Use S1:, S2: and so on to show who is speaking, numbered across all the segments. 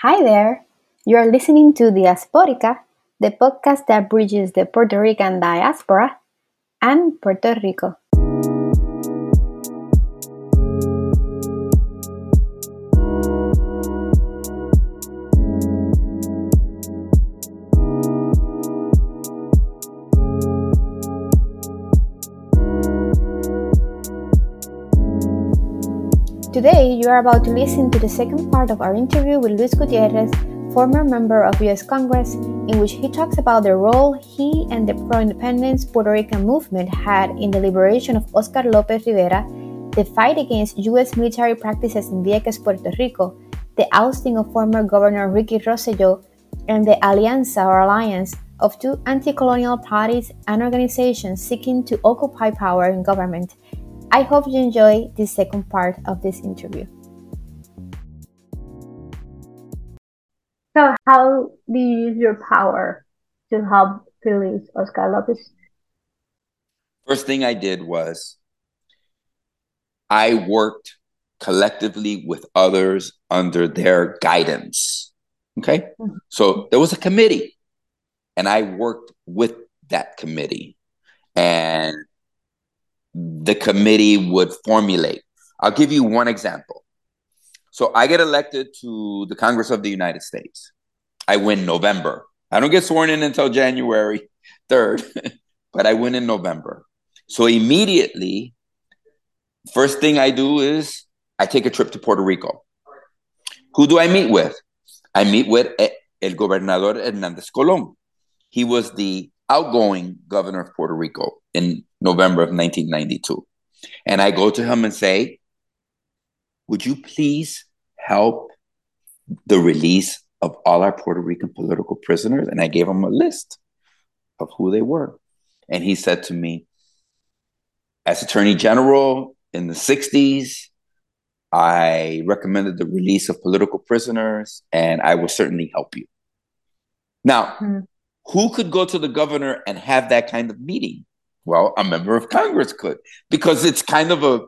S1: Hi there. You are listening to Diasporica, the podcast that bridges the Puerto Rican diaspora and Puerto Rico. You are about to listen to the second part of our interview with Luis Gutierrez, former member of US Congress, in which he talks about the role he and the pro independence Puerto Rican movement had in the liberation of Oscar Lopez Rivera, the fight against US military practices in Vieques, Puerto Rico, the ousting of former Governor Ricky Rosselló, and the alianza or alliance of two anti colonial parties and organizations seeking to occupy power in government I hope you enjoy the second part of this interview. So, how do you use your power to help release Oscar Lopez?
S2: First thing I did was I worked collectively with others under their guidance. Okay. Mm-hmm. So there was a committee, and I worked with that committee. And the committee would formulate. I'll give you one example. So I get elected to the Congress of the United States. I win November. I don't get sworn in until January 3rd, but I win in November. So immediately, first thing I do is I take a trip to Puerto Rico. Who do I meet with? I meet with El Gobernador Hernandez Colon. He was the outgoing governor of Puerto Rico in November of 1992. And I go to him and say, Would you please help the release of all our Puerto Rican political prisoners? And I gave him a list of who they were. And he said to me, As Attorney General in the 60s, I recommended the release of political prisoners, and I will certainly help you. Now, mm-hmm. who could go to the governor and have that kind of meeting? Well, a member of Congress could because it's kind of a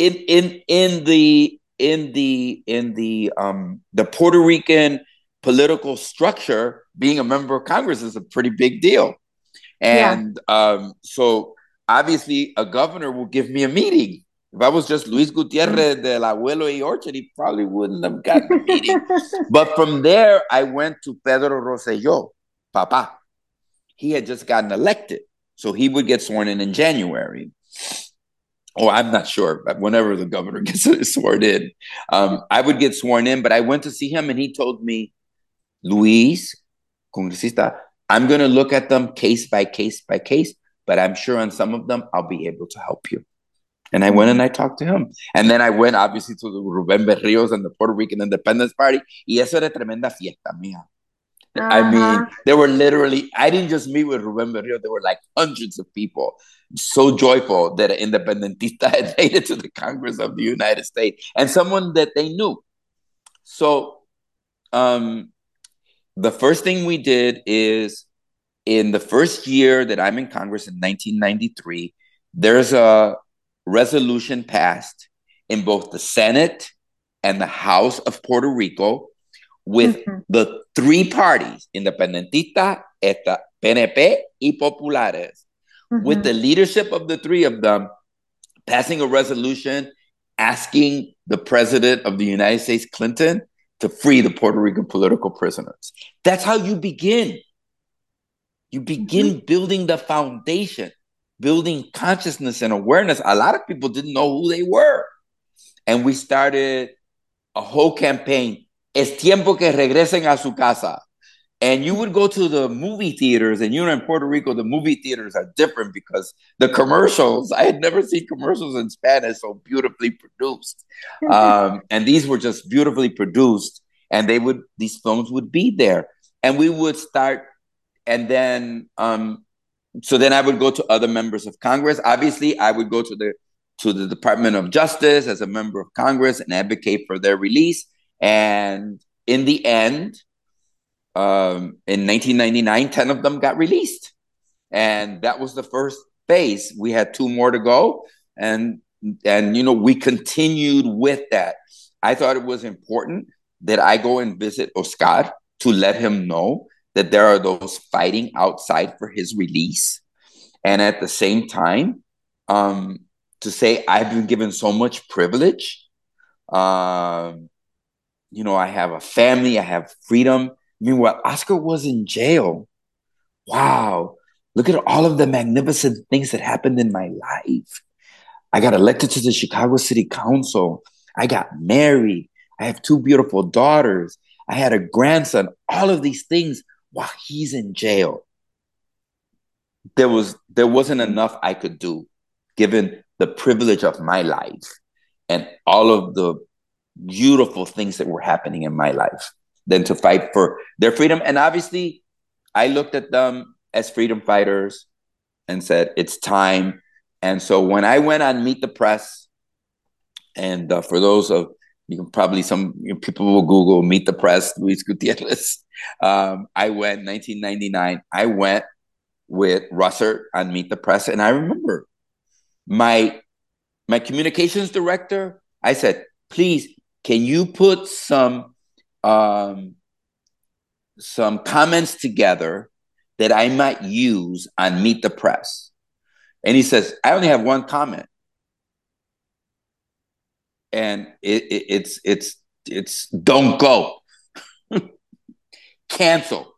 S2: in in in the in the in the um the Puerto Rican political structure, being a member of Congress is a pretty big deal. And yeah. um, so obviously a governor will give me a meeting. If I was just Luis Gutierrez mm. del Abuelo y Orchard, he probably wouldn't have gotten a meeting. but from there, I went to Pedro Rosselló, Papa. He had just gotten elected. So he would get sworn in in January. Oh, I'm not sure, but whenever the governor gets sworn in, um, I would get sworn in. But I went to see him and he told me, Luis, congresista, I'm going to look at them case by case by case, but I'm sure on some of them I'll be able to help you. And I went and I talked to him. And then I went obviously to the Rubén Berrios and the Puerto Rican Independence Party. Y eso era tremenda fiesta mía. Uh-huh. I mean, there were literally, I didn't just meet with Ruben Berrio, there were like hundreds of people so joyful that an independentista had made it to the Congress of the United States and someone that they knew. So, um, the first thing we did is in the first year that I'm in Congress in 1993, there's a resolution passed in both the Senate and the House of Puerto Rico with mm-hmm. the three parties, Independentista, esta, PNP, y Populares, mm-hmm. with the leadership of the three of them passing a resolution asking the president of the United States, Clinton, to free the Puerto Rican political prisoners. That's how you begin. You begin mm-hmm. building the foundation, building consciousness and awareness. A lot of people didn't know who they were. And we started a whole campaign es tiempo que regresen a su casa. And you would go to the movie theaters, and you know, in Puerto Rico, the movie theaters are different because the commercials, I had never seen commercials in Spanish so beautifully produced. Um, and these were just beautifully produced, and they would, these films would be there. And we would start, and then, um, so then I would go to other members of Congress. Obviously, I would go to the to the Department of Justice as a member of Congress and advocate for their release. And in the end, um, in 1999, 10 of them got released. And that was the first phase. We had two more to go. And, and, you know, we continued with that. I thought it was important that I go and visit Oscar to let him know that there are those fighting outside for his release. And at the same time, um, to say I've been given so much privilege. Um, you know, I have a family, I have freedom. Meanwhile, Oscar was in jail. Wow. Look at all of the magnificent things that happened in my life. I got elected to the Chicago City Council. I got married. I have two beautiful daughters. I had a grandson. All of these things while he's in jail. There was there wasn't enough I could do given the privilege of my life and all of the beautiful things that were happening in my life than to fight for their freedom. And obviously, I looked at them as freedom fighters and said, it's time. And so when I went on Meet the Press, and uh, for those of you can probably some you know, people will Google Meet the Press, Luis Gutierrez. Um, I went 1999. I went with Russert on Meet the Press, and I remember my my communications director. I said, please, can you put some um, some comments together that I might use on Meet the Press? And he says, I only have one comment. And it, it, it's it's it's don't go. Cancel.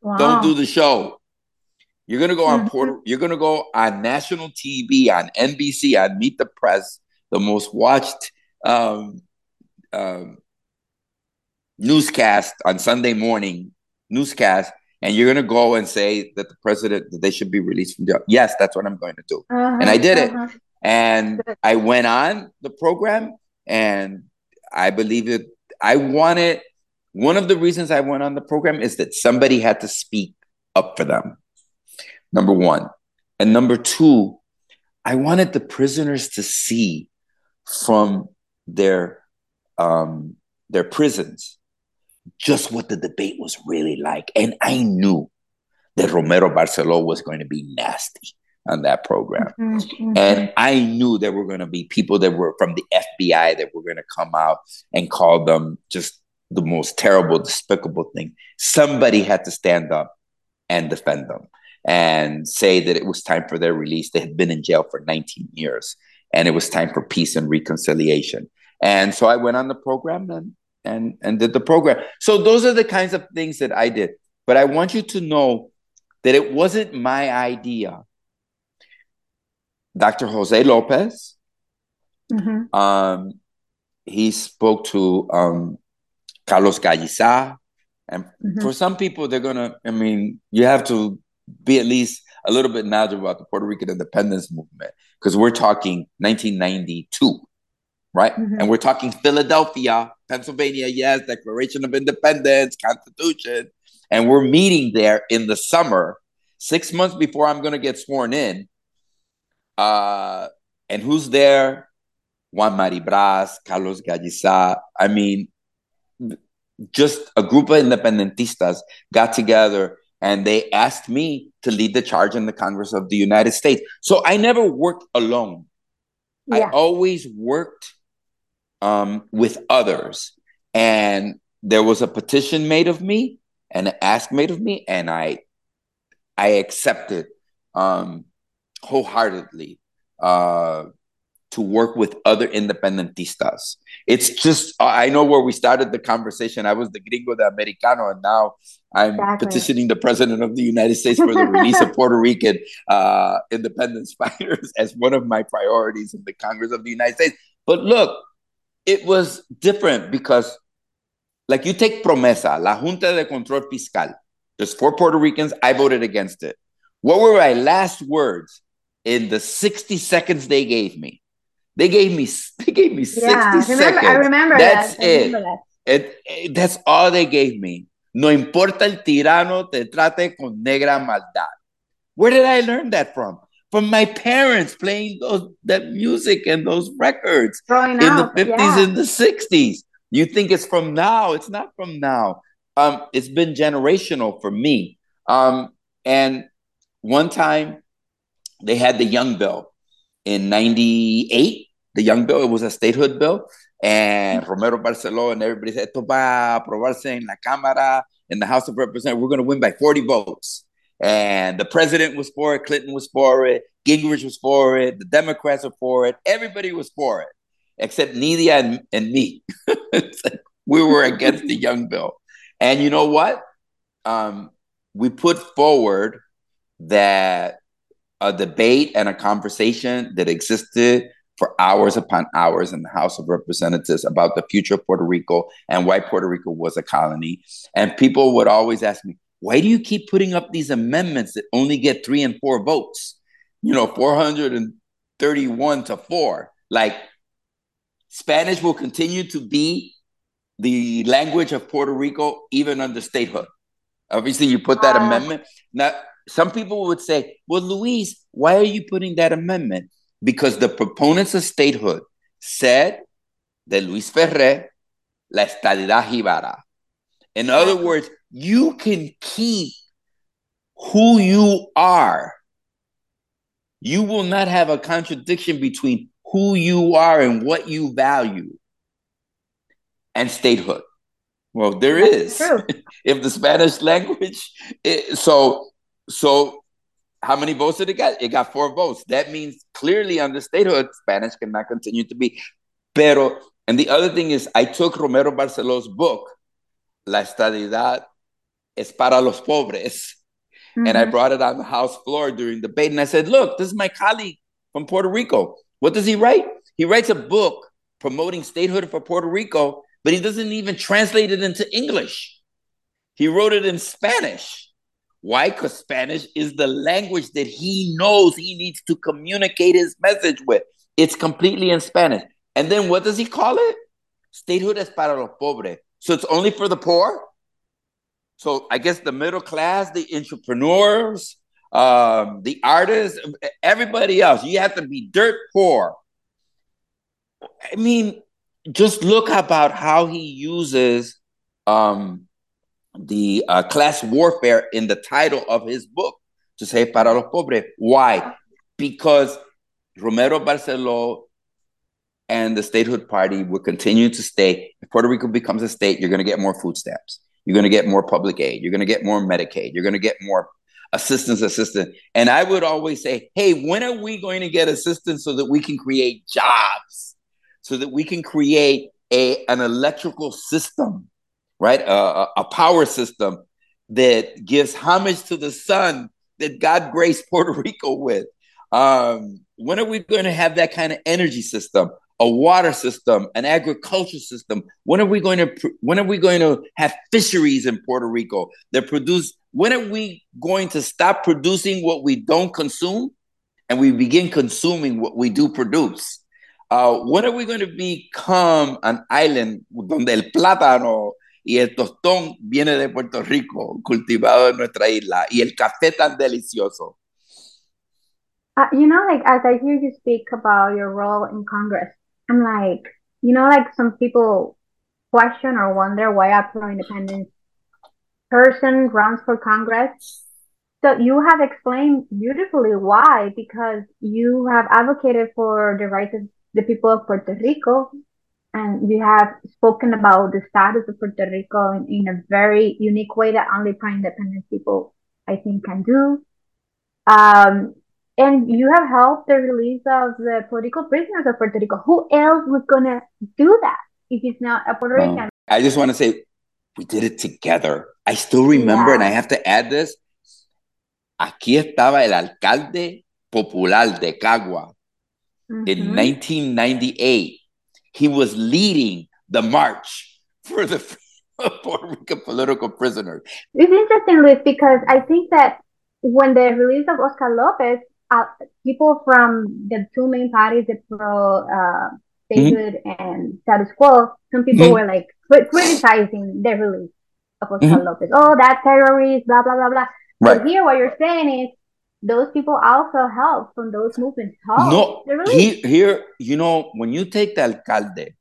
S2: Wow. Don't do the show. You're gonna go on mm-hmm. Puerto. You're gonna go on national TV, on NBC, on Meet the Press, the most watched um, um, newscast on Sunday morning newscast, and you're gonna go and say that the president that they should be released from jail. Yes, that's what I'm going to do, uh-huh, and I did uh-huh. it. And I went on the program, and I believe it. I wanted one of the reasons I went on the program is that somebody had to speak up for them. Number one, and number two, I wanted the prisoners to see from their um, their prisons just what the debate was really like. And I knew that Romero Barceló was going to be nasty on that program. Mm-hmm, mm-hmm. And I knew there were going to be people that were from the FBI that were going to come out and call them just the most terrible, despicable thing. Somebody had to stand up and defend them and say that it was time for their release. They had been in jail for 19 years and it was time for peace and reconciliation. And so I went on the program and and and did the program. So those are the kinds of things that I did. But I want you to know that it wasn't my idea. Dr. Jose Lopez, mm-hmm. um, he spoke to um, Carlos Gallisá. And mm-hmm. for some people, they're gonna. I mean, you have to be at least a little bit knowledgeable about the Puerto Rican independence movement because we're talking 1992 right? Mm-hmm. And we're talking Philadelphia, Pennsylvania, yes, Declaration of Independence, Constitution. And we're meeting there in the summer, six months before I'm going to get sworn in. Uh, and who's there? Juan Mari Brás, Carlos Gallisá. I mean, just a group of independentistas got together and they asked me to lead the charge in the Congress of the United States. So I never worked alone. Yeah. I always worked um, with others. And there was a petition made of me and an ask made of me, and I I accepted um, wholeheartedly uh, to work with other independentistas. It's just I know where we started the conversation. I was the gringo de americano, and now I'm exactly. petitioning the president of the United States for the release of Puerto Rican uh, independence fighters as one of my priorities in the Congress of the United States. But look, it was different because, like, you take Promesa, La Junta de Control Fiscal. There's four Puerto Ricans. I voted against it. What were my last words in the 60 seconds they gave me? They gave me they gave me 60 yeah, remember, seconds. I
S1: remember
S2: that's
S1: that.
S2: it. Remember that. It, it. Eh, that's all they gave me. No importa el tirano te trate con negra maldad. Where did I learn that from? From my parents playing those that music and those records
S1: Growing
S2: in
S1: up,
S2: the 50s yeah. and the 60s. You think it's from now. It's not from now. Um, it's been generational for me. Um, and one time they had the Young Bill in 98, the Young Bill, it was a statehood bill. and Romero Barceló and everybody said, esto va a aprobarse en la Cámara, in the House of Representatives, we're going to win by 40 votes. And the president was for it, Clinton was for it, Gingrich was for it, the Democrats were for it, everybody was for it, except Nydia and, and me. we were against the Young Bill. And you know what? Um, we put forward that a debate and a conversation that existed for hours upon hours in the House of Representatives about the future of Puerto Rico and why Puerto Rico was a colony. And people would always ask me, why do you keep putting up these amendments that only get three and four votes? You know, 431 to four. Like Spanish will continue to be the language of Puerto Rico even under statehood. Obviously, you put that uh, amendment. Now, some people would say, well, Luis, why are you putting that amendment? Because the proponents of statehood said that Luis Ferré, la estadidad jíbara. In other words, you can keep who you are. You will not have a contradiction between who you are and what you value and statehood. Well, there That's is. if the Spanish language, it, so so how many votes did it get? It got four votes. That means clearly under statehood, Spanish cannot continue to be. Pero, and the other thing is, I took Romero Barceló's book, La Estadidad es para los pobres, mm-hmm. and I mm-hmm. brought it on the House floor during debate. And I said, look, this is my colleague from Puerto Rico. What does he write? He writes a book promoting statehood for Puerto Rico, but he doesn't even translate it into English. He wrote it in Spanish. Why? Because Spanish is the language that he knows he needs to communicate his message with. It's completely in Spanish. And then what does he call it? Statehood es para los pobres. So it's only for the poor. So I guess the middle class, the entrepreneurs, um, the artists, everybody else, you have to be dirt poor. I mean, just look about how he uses um, the uh, class warfare in the title of his book to say para los pobres. Why? Because Romero Barceló and the statehood party will continue to stay. If Puerto Rico becomes a state, you're going to get more food stamps. You're going to get more public aid. You're going to get more Medicaid. You're going to get more assistance, assistance. And I would always say, hey, when are we going to get assistance so that we can create jobs, so that we can create a, an electrical system right? A power system that gives homage to the sun that God graced Puerto Rico with. Um, when are we going to have that kind of energy system, a water system, an agriculture system? When are we going to when are we going to have fisheries in Puerto Rico that produce? When are we going to stop producing what we don't consume, and we begin consuming what we do produce? Uh, when are we going to become an island donde el plátano y el tostón viene de Puerto Rico, cultivado en nuestra isla, y el café tan delicioso.
S1: Uh, you know, like as I hear you speak about your role in Congress, I'm like, you know, like some people question or wonder why a pro-independence person runs for Congress. So you have explained beautifully why, because you have advocated for the rights of the people of Puerto Rico and you have spoken about the status of Puerto Rico in, in a very unique way that only pro-independence people, I think, can do. Um, and you have helped the release of the political prisoners of Puerto Rico. Who else was gonna do that if it's not a Puerto Rican? Well,
S2: I just want to say we did it together. I still remember, yeah. and I have to add this. Aquí estaba el alcalde popular de Cagua mm-hmm. in 1998 he was leading the march for the Puerto Rican political prisoners.
S1: It's interesting, Luis, because I think that when the release of Oscar Lopez, uh, people from the two main parties, the pro uh, statehood mm-hmm. and status quo, some people mm-hmm. were like criticizing the release of Oscar mm-hmm. Lopez. Oh, that terrorist, blah blah blah blah. Right. But here, what you're saying is those people also help from those movements. Help.
S2: No, he, here, you know, when you take the alcalde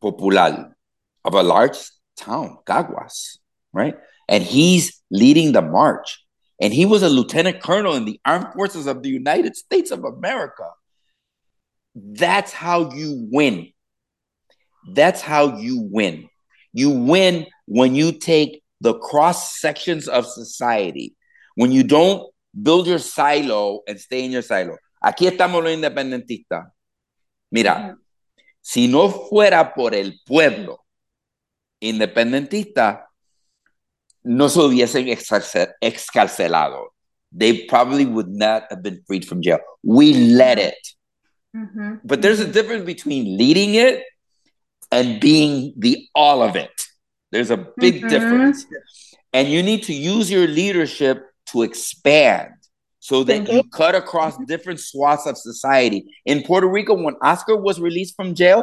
S2: popular of a large town, Caguas, right? And he's leading the march. And he was a lieutenant colonel in the armed forces of the United States of America. That's how you win. That's how you win. You win when you take the cross sections of society, when you don't build your silo and stay in your silo. Aquí estamos los independentistas. Mira, si no fuera por el pueblo independentista, no se hubiesen excarcelado. They probably would not have been freed from jail. We led it. Mm-hmm. But there's a difference between leading it and being the all of it. There's a big mm-hmm. difference. And you need to use your leadership to expand so that you cut across different swaths of society. In Puerto Rico, when Oscar was released from jail,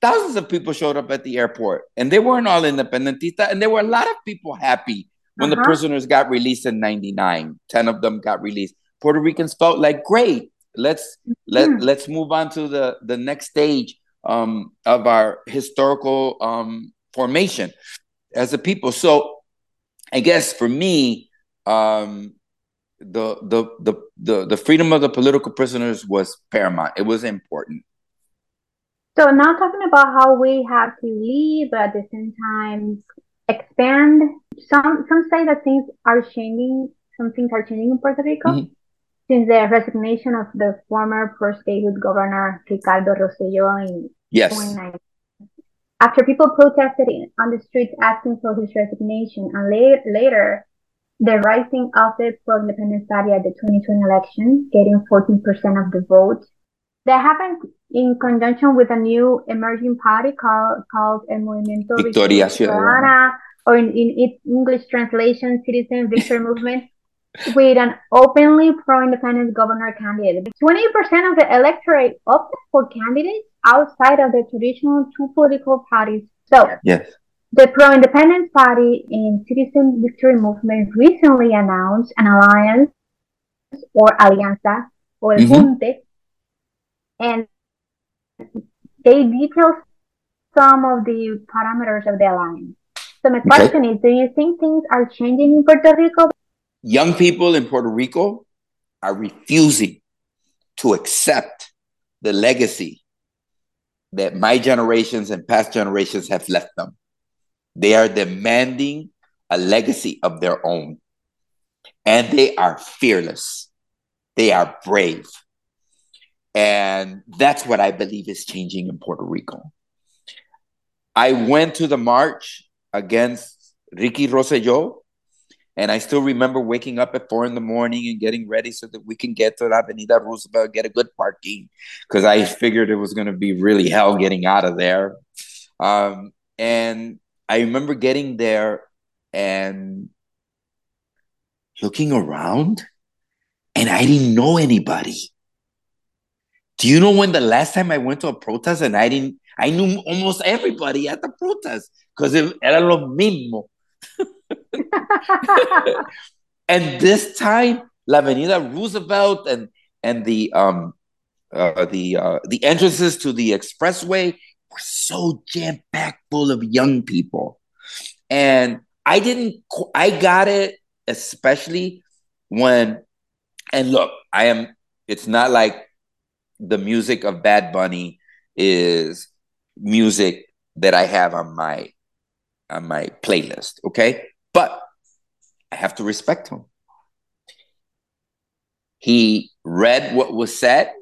S2: thousands of people showed up at the airport and they weren't all independentista and there were a lot of people happy when uh-huh. the prisoners got released in 99 10 of them got released. Puerto ricans felt like great let's mm-hmm. let, let's move on to the the next stage um, of our historical um, formation as a people. So i guess for me um, the, the the the the freedom of the political prisoners was paramount. It was important
S1: so now talking about how we have to lead, but at the same time expand. Some some say that things are changing. Some things are changing in Puerto Rico mm-hmm. since the resignation of the former first statehood governor Ricardo Rosselló in
S2: yes. 2019.
S1: After people protested on the streets asking for his resignation, and later, later the rising of the pro-independence party at the 2020 election, getting 14% of the vote, that happened in conjunction with a new emerging party called called El Movimiento
S2: Victoria Ciudadana,
S1: or in, in its English translation, Citizen Victory Movement, with an openly pro-independence governor candidate. 20% of the electorate opted for candidates outside of the traditional two political parties. So,
S2: yes.
S1: The pro-independence party and Citizen Victory Movement recently announced an alliance or alianza or el mm-hmm and they detail some of the parameters of the alliance. So my question okay. is, do you think things are changing in Puerto Rico?
S2: Young people in Puerto Rico are refusing to accept the legacy that my generations and past generations have left them. They are demanding a legacy of their own. And they are fearless. They are brave. And that's what I believe is changing in Puerto Rico. I went to the march against Ricky Rosselló, and I still remember waking up at four in the morning and getting ready so that we can get to La Avenida Roosevelt, get a good parking, because I figured it was going to be really hell getting out of there. Um, and I remember getting there and looking around, and I didn't know anybody. Do you know when the last time I went to a protest and I didn't, I knew almost everybody at the protest because it era lo mismo. and this time, La Avenida Roosevelt and and the um uh, the uh, the entrances to the expressway were so jam packed full of young people, and I didn't. I got it especially when, and look, I am. It's not like the music of Bad Bunny is music that I have on my on my playlist. Okay, but I have to respect him. He read what was said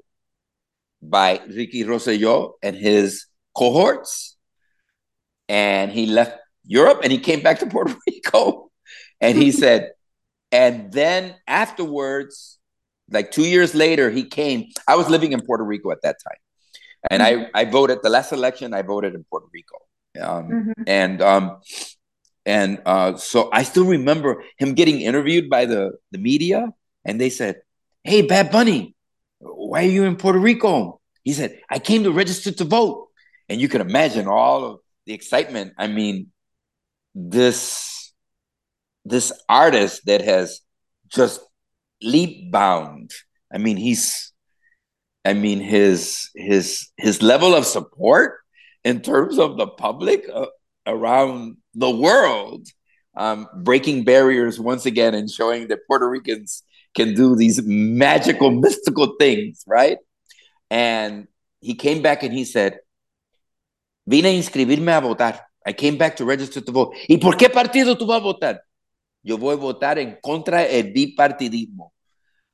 S2: by Ricky Rosselló and his cohorts, and he left Europe and he came back to Puerto Rico, and he said, and then afterwards like two years later, he came. I was living in Puerto Rico at that time, and mm-hmm. I I voted the last election. I voted in Puerto Rico, um, mm-hmm. and um, and uh, so I still remember him getting interviewed by the the media, and they said, "Hey, Bad Bunny, why are you in Puerto Rico?" He said, "I came to register to vote," and you can imagine all of the excitement. I mean, this this artist that has just leap bound. I mean, he's, I mean, his his his level of support in terms of the public uh, around the world, um, breaking barriers once again and showing that Puerto Ricans can do these magical, mystical things, right? And he came back and he said, Vine a inscribirme a votar. I came back to register to vote. ¿Y por qué partido tú vas a votar? Yo voy a votar en contra del bipartidismo.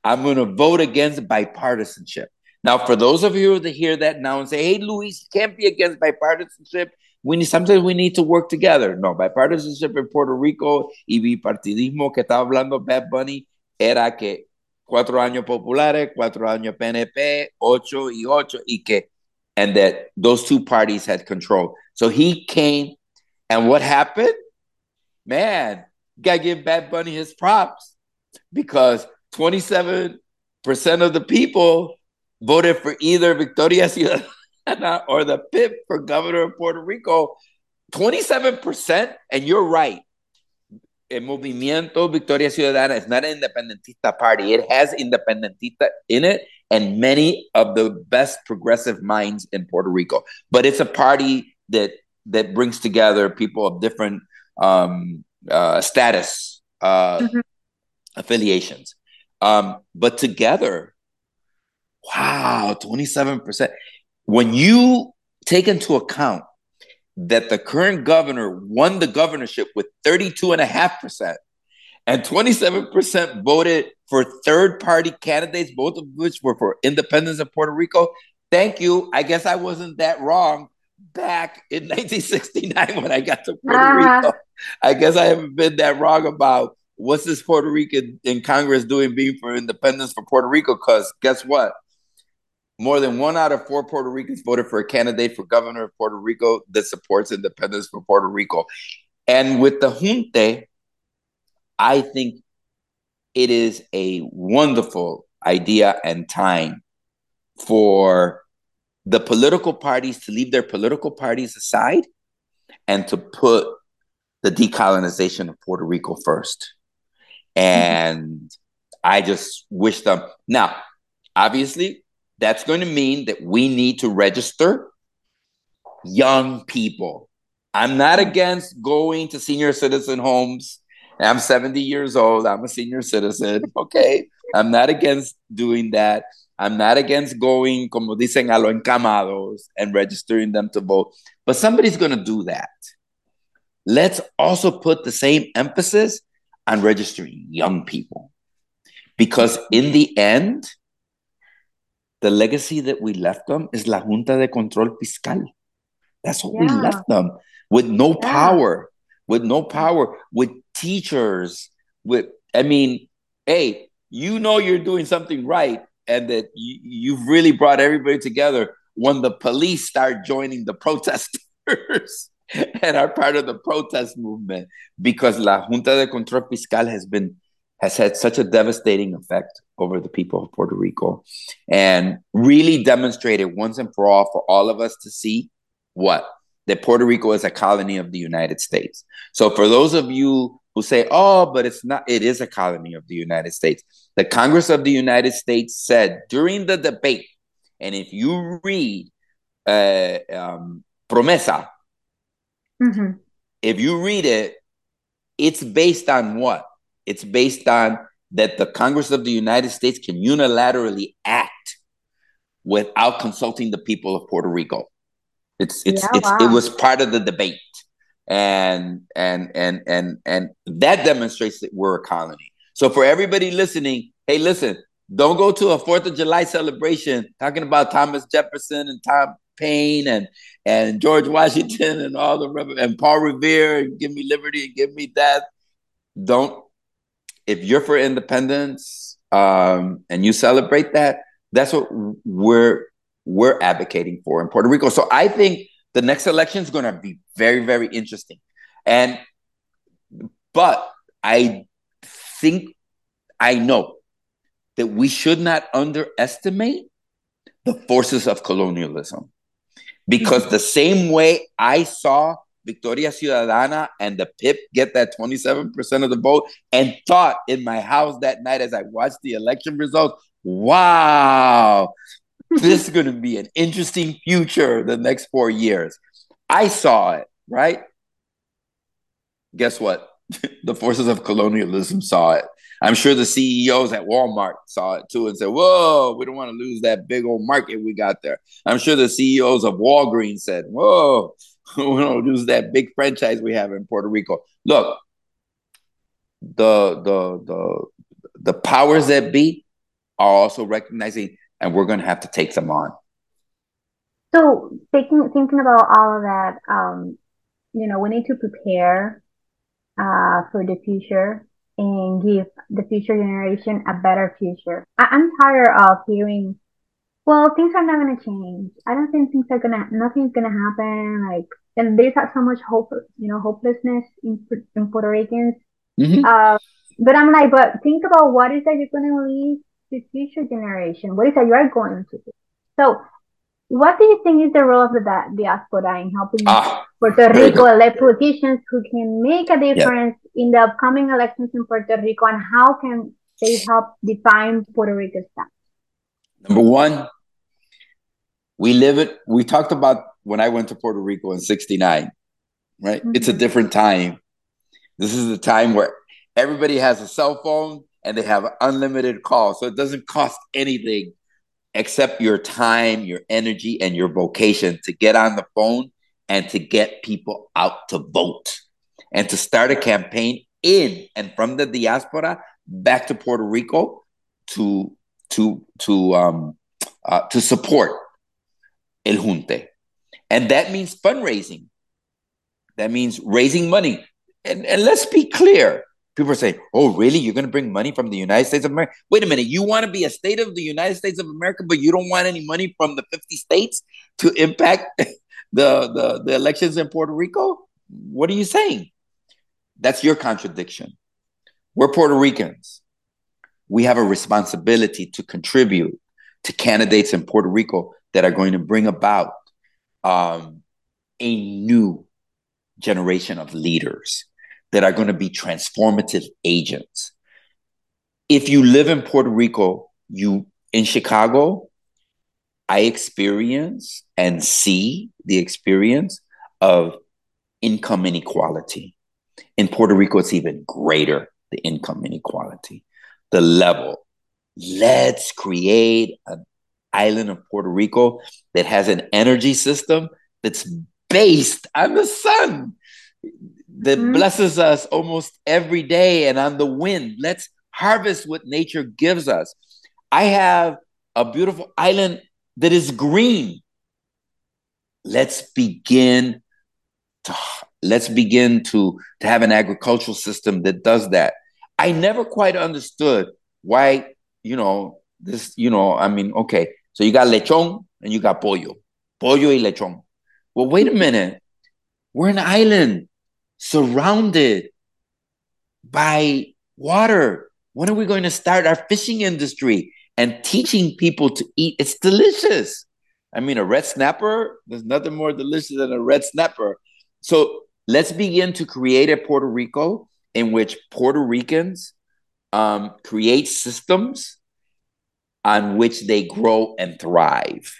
S2: I'm going to vote against bipartisanship. Now, for those of you that hear that now and say, hey, Luis, you can't be against bipartisanship. We need, sometimes we need to work together. No, bipartisanship in Puerto Rico y bipartidismo que estaba hablando Bad Bunny era que cuatro años populares, cuatro años PNP, ocho y ocho, y que, and that those two parties had control. So he came, and what happened? Man, gotta give Bad Bunny his props because 27% of the people voted for either Victoria Ciudadana or the PIP for governor of Puerto Rico. 27%, and you're right. El Movimiento Victoria Ciudadana is not an independentista party. It has independentista in it and many of the best progressive minds in Puerto Rico. But it's a party that that brings together people of different um, uh, status, uh, mm-hmm. affiliations. Um, but together, wow, 27%. When you take into account that the current governor won the governorship with 32.5%, and 27% voted for third party candidates, both of which were for independence of Puerto Rico. Thank you. I guess I wasn't that wrong back in 1969 when I got to Puerto uh-huh. Rico. I guess I haven't been that wrong about what's this Puerto Rican in Congress doing being for independence for Puerto Rico? Because guess what? More than one out of four Puerto Ricans voted for a candidate for governor of Puerto Rico that supports independence for Puerto Rico. And with the junte, I think it is a wonderful idea and time for the political parties to leave their political parties aside and to put the decolonization of Puerto Rico first. Mm-hmm. And I just wish them now, obviously, that's going to mean that we need to register young people. I'm not against going to senior citizen homes. I'm 70 years old. I'm a senior citizen. Okay. I'm not against doing that. I'm not against going, como dicen, a lo encamados and registering them to vote. But somebody's going to do that. Let's also put the same emphasis on registering young people. Because in the end, the legacy that we left them is La Junta de Control Fiscal. That's what yeah. we left them with no yeah. power, with no power, with teachers, with, I mean, hey, you know you're doing something right and that you, you've really brought everybody together when the police start joining the protesters. and are part of the protest movement because La Junta de Control Fiscal has been has had such a devastating effect over the people of Puerto Rico and really demonstrated once and for all for all of us to see what that Puerto Rico is a colony of the United States. So for those of you who say, "Oh, but it's not it is a colony of the United States." The Congress of the United States said during the debate and if you read uh, um, Promesa Mm-hmm. If you read it, it's based on what? It's based on that the Congress of the United States can unilaterally act without consulting the people of Puerto Rico. It's it's, yeah, it's wow. it was part of the debate. And and and and and that demonstrates that we're a colony. So for everybody listening, hey, listen, don't go to a Fourth of July celebration talking about Thomas Jefferson and Tom Paine and and George Washington and all the and Paul Revere and give me liberty and give me that. Don't if you're for independence um, and you celebrate that, that's what we're we're advocating for in Puerto Rico. So I think the next election is going to be very very interesting, and but I think I know that we should not underestimate the forces of colonialism. Because the same way I saw Victoria Ciudadana and the PIP get that 27% of the vote and thought in my house that night as I watched the election results, wow, this is going to be an interesting future the next four years. I saw it, right? Guess what? the forces of colonialism saw it. I'm sure the CEOs at Walmart saw it too and said, Whoa, we don't want to lose that big old market we got there. I'm sure the CEOs of Walgreens said, Whoa, we don't lose that big franchise we have in Puerto Rico. Look, the the the the powers that be are also recognizing, and we're going to have to take them on.
S1: So thinking thinking about all of that, um, you know, we need to prepare uh, for the future and give the future generation a better future. I- I'm tired of hearing, well, things are not going to change. I don't think things are going to, nothing's going to happen. Like, and there's not so much hope, you know, hopelessness in, in Puerto Ricans. Mm-hmm. Uh, but I'm like, but think about what is that you're going to leave to future generation? What is that you are going to do? So what do you think is the role of the diaspora in helping ah, Puerto Rico elect politicians who can make a difference yeah. in the upcoming elections in Puerto Rico, and how can they help define Puerto Rico's status?
S2: Number one, we live it. We talked about when I went to Puerto Rico in '69, right? Mm-hmm. It's a different time. This is the time where everybody has a cell phone and they have unlimited calls, so it doesn't cost anything except your time, your energy, and your vocation to get on the phone and to get people out to vote and to start a campaign in and from the diaspora back to Puerto Rico to to to um uh, to support El Junte. And that means fundraising. That means raising money. And, and let's be clear people are saying, "Oh, really? You're going to bring money from the United States of America?" Wait a minute. You want to be a state of the United States of America, but you don't want any money from the 50 states to impact the the, the elections in Puerto Rico? What are you saying? That's your contradiction. We're Puerto Ricans. We have a responsibility to contribute to candidates in Puerto Rico that are going to bring about um, a new generation of leaders that are going to be transformative agents. If you live in Puerto Rico, you in Chicago, I experience and see the experience of income inequality. In Puerto Rico, it's even greater, the income inequality, the level. Let's create an island of Puerto Rico that has an energy system that's based on the sun that mm-hmm. blesses us almost every day and on the wind. Let's harvest what nature gives us. I have a beautiful island that is green. Let's begin to let's begin to, to have an agricultural system that does that. I never quite understood why, you know, this, you know, I mean, okay, so you got lechon and you got pollo, pollo y lechon. Well, wait a minute. We're an island surrounded by water. When are we going to start our fishing industry and teaching people to eat? It's delicious. I mean, a red snapper, there's nothing more delicious than a red snapper. So let's begin to create a Puerto Rico in which Puerto Ricans um, create systems on which they grow and thrive,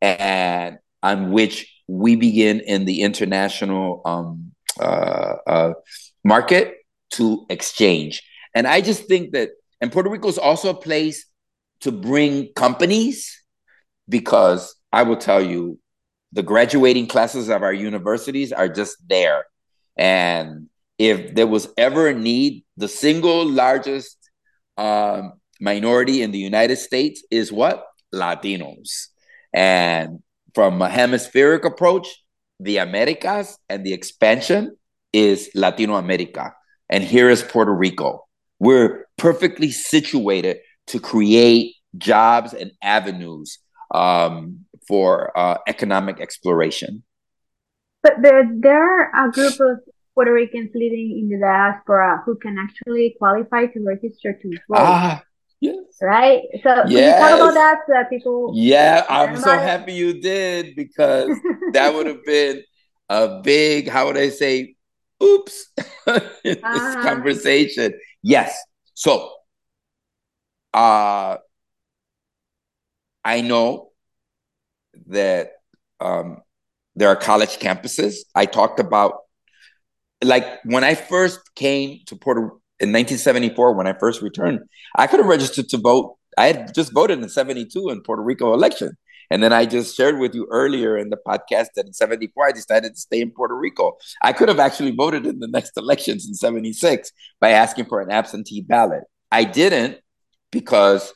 S2: and on which we begin in the international um, uh, uh, market to exchange. And I just think that, and Puerto Rico is also a place to bring companies because I will tell you, the graduating classes of our universities are just there. And if there was ever a need, the single largest um, minority in the United States is what? Latinos. And from a hemispheric approach, the Americas and the expansion is Latino America. And here is Puerto Rico. We're perfectly situated to create jobs and avenues um, for uh, economic exploration.
S1: But there, there are a group of Puerto Ricans living in the diaspora who can actually qualify to register to vote. Ah, Yes. Right? So yes. can you talk about that so that people
S2: Yeah, I'm so happy you did because that would have been a big, how would I say, oops in uh-huh. conversation. Yes. So uh I know that um there are college campuses. I talked about like when I first came to Puerto in 1974, when I first returned, I could have registered to vote. I had just voted in 72 in Puerto Rico election. And then I just shared with you earlier in the podcast that in 74, I decided to stay in Puerto Rico. I could have actually voted in the next elections in 76 by asking for an absentee ballot. I didn't because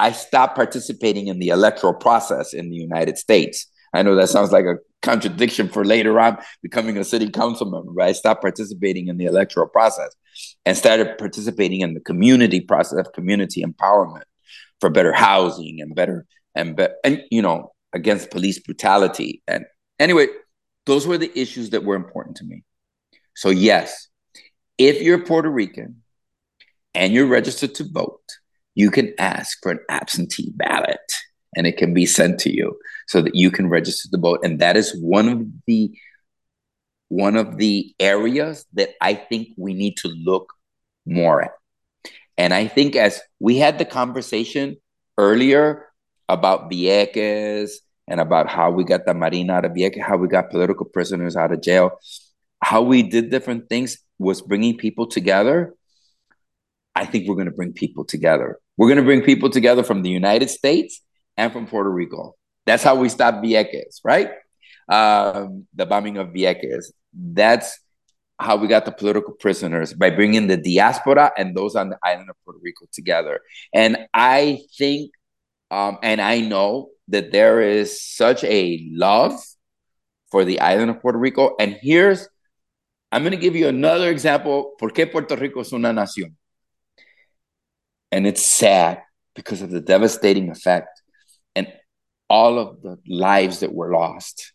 S2: I stopped participating in the electoral process in the United States. I know that sounds like a contradiction for later on becoming a city council member, but I stopped participating in the electoral process and started participating in the community process of community empowerment for better housing and better and be- and you know against police brutality. And anyway those were the issues that were important to me. So yes if you're puerto rican and you're registered to vote you can ask for an absentee ballot and it can be sent to you so that you can register to vote. And that is one of the one of the areas that i think we need to look more at and i think as we had the conversation earlier about Vieques and about how we got the Marina out of Vieques, how we got political prisoners out of jail, how we did different things was bringing people together. I think we're going to bring people together. We're going to bring people together from the United States and from Puerto Rico. That's how we stopped Vieques, right? Um, the bombing of Vieques. That's how we got the political prisoners by bringing the diaspora and those on the island of Puerto Rico together. And I think um, and I know that there is such a love for the island of Puerto Rico. And here's, I'm going to give you another example. ¿Por qué Puerto Rico es una nación? And it's sad because of the devastating effect and all of the lives that were lost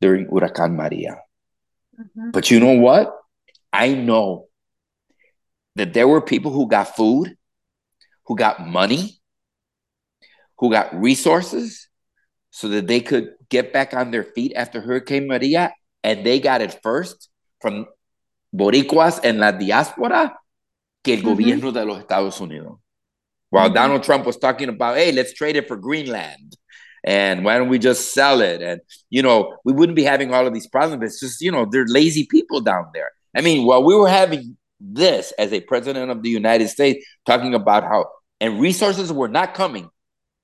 S2: during Huracán Maria. Mm-hmm. But you know what? I know that there were people who got food, who got money, who got resources so that they could get back on their feet after Hurricane Maria, and they got it first from boricuas en la diáspora que el mm-hmm. gobierno de los Estados Unidos. While mm-hmm. Donald Trump was talking about, hey, let's trade it for Greenland. And why don't we just sell it? And, you know, we wouldn't be having all of these problems. It's just, you know, they're lazy people down there. I mean, while we were having this as a president of the United States, talking about how, and resources were not coming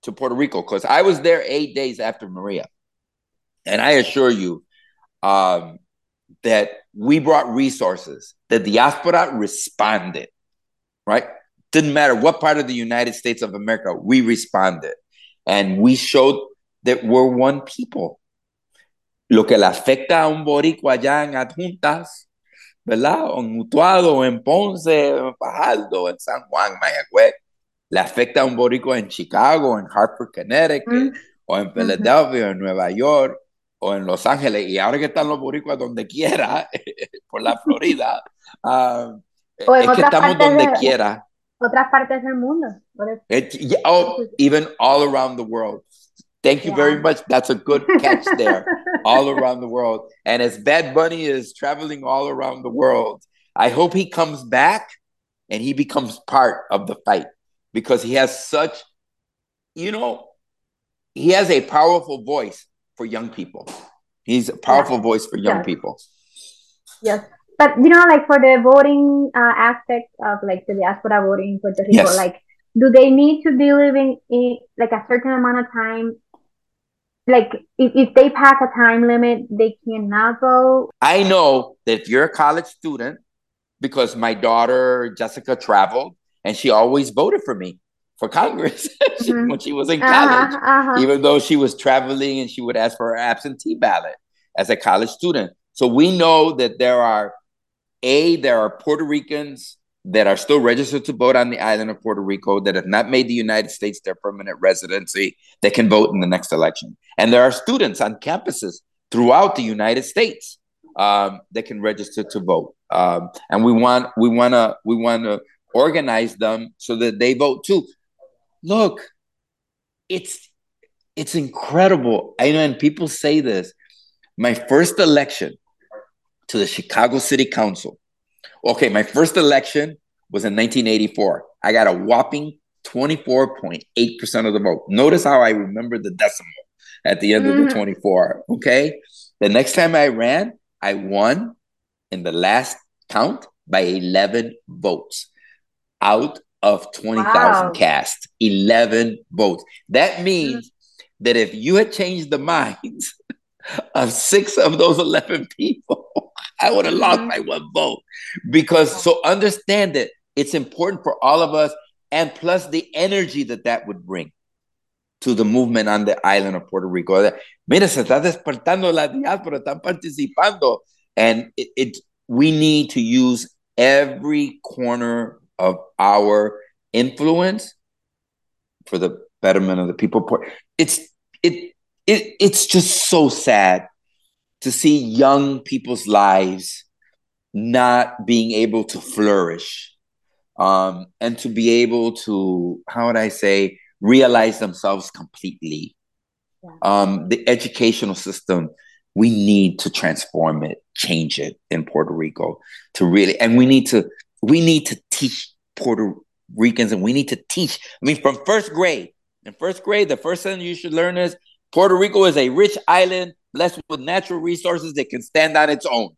S2: to Puerto Rico because I was there eight days after Maria. And I assure you um, that we brought resources. That the diaspora responded, right? Didn't matter what part of the United States of America, we responded. And we showed that we're one people. Lo que le afecta a un boricua allá en Adjuntas, ¿verdad? O en Mutuado, en Ponce, en Fajardo, en San Juan, Mayagüez, le afecta a un boricua en Chicago, en Hartford, Connecticut, o en Philadelphia, en Nueva York, o en Los Ángeles, y ahora que están los boricuas donde quiera, por la Florida, uh, es que estamos donde de, quiera.
S1: Otras partes del mundo.
S2: It, yeah, oh, even all around the world. Thank you yeah. very much. That's a good catch there. all around the world. And as Bad Bunny is traveling all around the world, I hope he comes back and he becomes part of the fight because he has such, you know, he has a powerful voice for young people. He's a powerful yeah. voice for young yes. people.
S1: Yes. But you know, like for the voting uh, aspect of like the diaspora voting in Puerto Rico, yes. like do they need to be living in like a certain amount of time? Like if, if they pass a time limit, they cannot vote.
S2: I know that if you're a college student, because my daughter Jessica traveled and she always voted for me for Congress mm-hmm. when she was in uh-huh, college, uh-huh, uh-huh. even though she was traveling and she would ask for her absentee ballot as a college student. So we know that there are a there are Puerto Ricans that are still registered to vote on the island of Puerto Rico that have not made the United States their permanent residency that can vote in the next election. And there are students on campuses throughout the United States um, that can register to vote. Um, and we want we want to we want to organize them so that they vote too. Look, it's it's incredible. I know, and people say this. My first election to the Chicago City Council. Okay, my first election was in 1984. I got a whopping 24.8% of the vote. Notice how I remember the decimal at the end mm-hmm. of the mm-hmm. 24. Okay. The next time I ran, I won in the last count by 11 votes out of 20,000 wow. cast. 11 votes. That means that if you had changed the minds of six of those 11 people, I would have lost by mm-hmm. one vote. Because so understand that it's important for all of us, and plus the energy that that would bring to the movement on the island of Puerto Rico. Mira, se está despertando la diáspora, están participando. And it, it, we need to use every corner of our influence for the betterment of the people. It's it it it's just so sad to see young people's lives not being able to flourish um, and to be able to how would I say realize themselves completely. Yeah. Um, the educational system, we need to transform it, change it in Puerto Rico to really, and we need to we need to teach Puerto Ricans, and we need to teach. I mean, from first grade. In first grade, the first thing you should learn is Puerto Rico is a rich island blessed with natural resources that can stand on its own.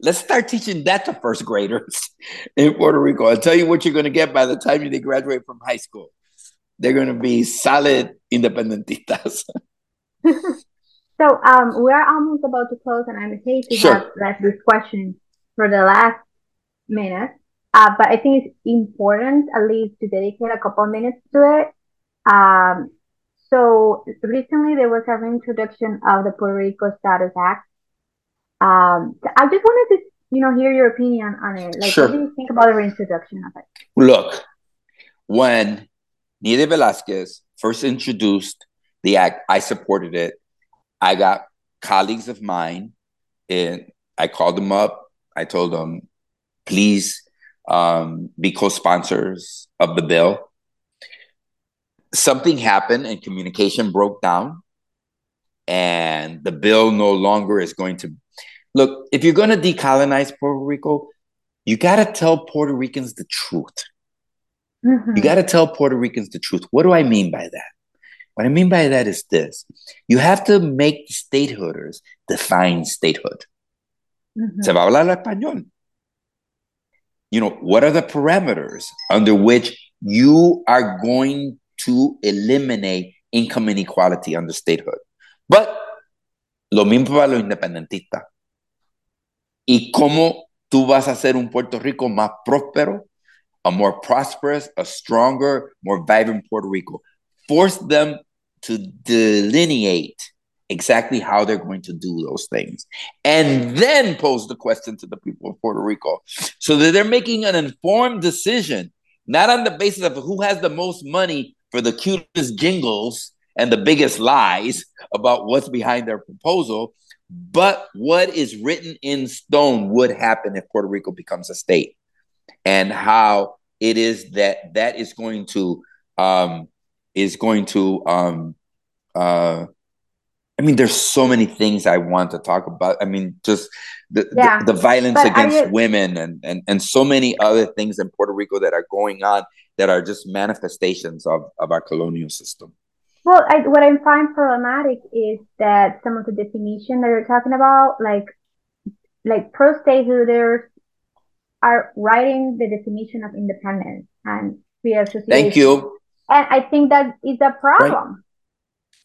S2: Let's start teaching that to first graders in Puerto Rico. I'll tell you what you're going to get by the time you they graduate from high school they're going to be solid independentistas.
S1: so um, we're almost about to close, and I'm hate to sure. have left this question for the last minute, uh, but I think it's important at least to dedicate a couple minutes to it. Um, so recently there was a reintroduction of the Puerto Rico Status Act. Um, I just wanted to, you know, hear your opinion on it. Like, sure. what do you think about the reintroduction of it?
S2: Look, when Nydia Velázquez first introduced the act, I supported it. I got colleagues of mine, and I called them up. I told them, please um, be co sponsors of the bill. Something happened and communication broke down, and the bill no longer is going to look. If you're going to decolonize Puerto Rico, you got to tell Puerto Ricans the truth. Mm-hmm. You got to tell Puerto Ricans the truth. What do I mean by that? What I mean by that is this you have to make statehooders define statehood. Mm-hmm. Se va a hablar español. You know, what are the parameters under which you are going to eliminate income inequality under statehood? But lo mismo para los independentistas. ¿Y cómo tú vas a hacer un Puerto Rico más próspero a more prosperous, a stronger, more vibrant Puerto Rico. Force them to delineate exactly how they're going to do those things. And then pose the question to the people of Puerto Rico so that they're making an informed decision, not on the basis of who has the most money for the cutest jingles and the biggest lies about what's behind their proposal, but what is written in stone would happen if Puerto Rico becomes a state and how it is that that is going to um, is going to um, uh, I mean, there's so many things I want to talk about. I mean, just the yeah. the, the, violence but against I, women and, and and so many other things in Puerto Rico that are going on that are just manifestations of, of our colonial system.
S1: Well, I, what I find problematic is that some of the definition that you're talking about, like like pro statehooders are writing the definition of independence and free association.
S2: Thank you.
S1: And I think that is a problem. Right.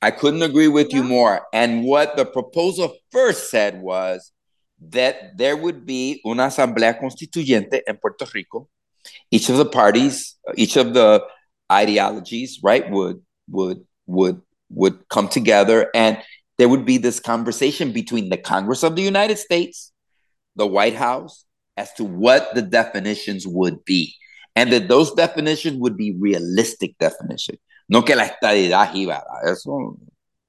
S2: I couldn't agree with you more. And what the proposal first said was that there would be una asamblea constituyente in Puerto Rico. Each of the parties, uh, each of the ideologies, right, would would would would come together and there would be this conversation between the Congress of the United States, the White House, as to what the definitions would be. And that those definitions would be realistic definitions. No que la estadidad iba. Eso,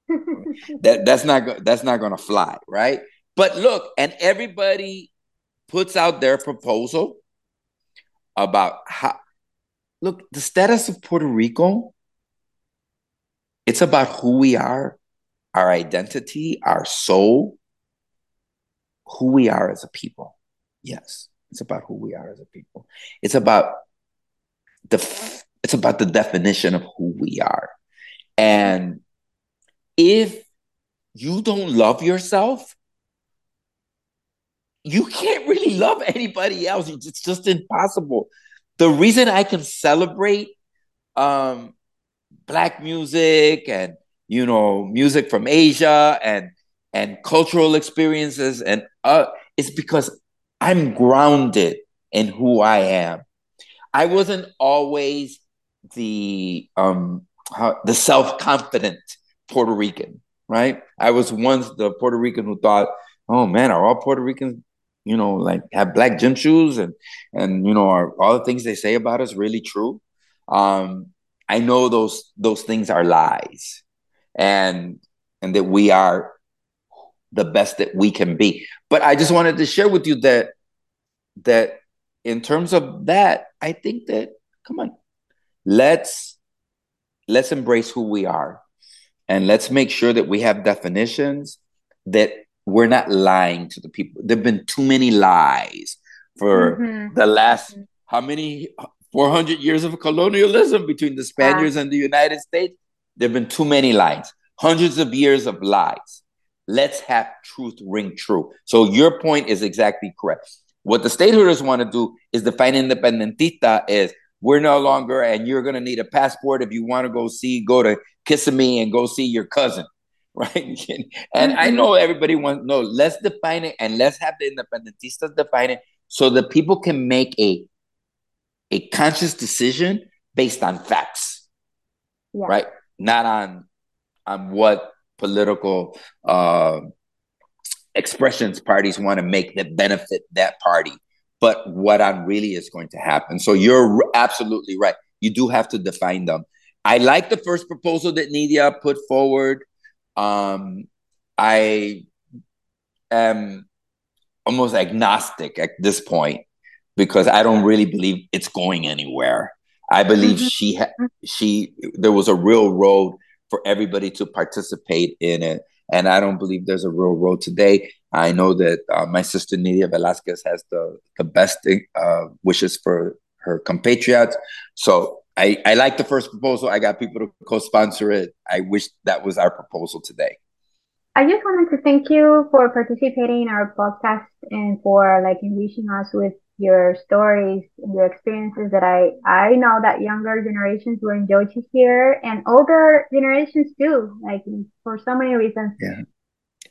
S2: that, that's not that's not gonna fly, right? But look, and everybody puts out their proposal about how look, the status of Puerto Rico, it's about who we are, our identity, our soul, who we are as a people. Yes, it's about who we are as a people. It's about the it's about the definition of who we are. And if you don't love yourself, you can't really love anybody else. It's just impossible. The reason I can celebrate um, black music and you know music from Asia and and cultural experiences and uh, it's because I'm grounded in who I am. I wasn't always the um the self confident Puerto Rican, right? I was once the Puerto Rican who thought, oh man, are all Puerto Ricans, you know, like have black gym shoes and and you know, are all the things they say about us really true? Um, I know those those things are lies, and and that we are the best that we can be. But I just wanted to share with you that that in terms of that, I think that come on, let's let's embrace who we are and let's make sure that we have definitions that we're not lying to the people. There've been too many lies for mm-hmm. the last how many 400 years of colonialism between the Spaniards yeah. and the United States. There've been too many lies. Hundreds of years of lies. Let's have truth ring true. So your point is exactly correct. What the statehooders want to do is define independentista as we're no longer, and you're going to need a passport if you want to go see, go to Kissimmee and go see your cousin, right? and mm-hmm. I know everybody wants no. Let's define it, and let's have the independentistas define it, so that people can make a a conscious decision based on facts, yeah. right? Not on on what political uh, expressions parties want to make that benefit that party but what on really is going to happen. So you're absolutely right. You do have to define them. I like the first proposal that Nydia put forward. Um, I am almost agnostic at this point because I don't really believe it's going anywhere. I believe mm-hmm. she ha- she there was a real road for everybody to participate in it, and I don't believe there's a real road today. I know that uh, my sister Nydia Velázquez has the, the best uh, wishes for her compatriots. So I, I like the first proposal. I got people to co-sponsor it. I wish that was our proposal today.
S1: I just wanted to thank you for participating in our podcast and for like enriching us with your stories and your experiences that I I know that younger generations will enjoy to hear and older generations too. Like for so many reasons.
S2: Yeah.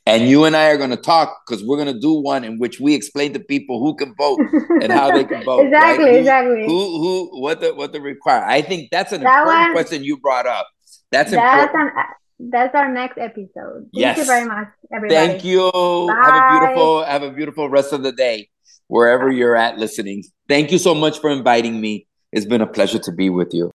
S2: And you and I are going to talk because we're going to do one in which we explain to people who can vote and how they can vote.
S1: exactly,
S2: right? who,
S1: exactly.
S2: Who, who, what the, what the require? I think that's an that important one, question you brought up. That's, that's important.
S1: An, that's our next episode. Thank yes. you very much, everybody.
S2: Thank you. Bye. Have a beautiful, have a beautiful rest of the day, wherever you're at listening. Thank you so much for inviting me. It's been a pleasure to be with you.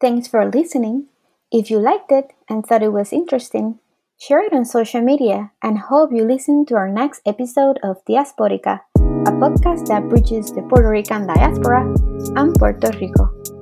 S1: Thanks for listening. If you liked it and thought it was interesting, Share it on social media and hope you listen to our next episode of Diaspórica, a podcast that bridges the Puerto Rican diaspora and Puerto Rico.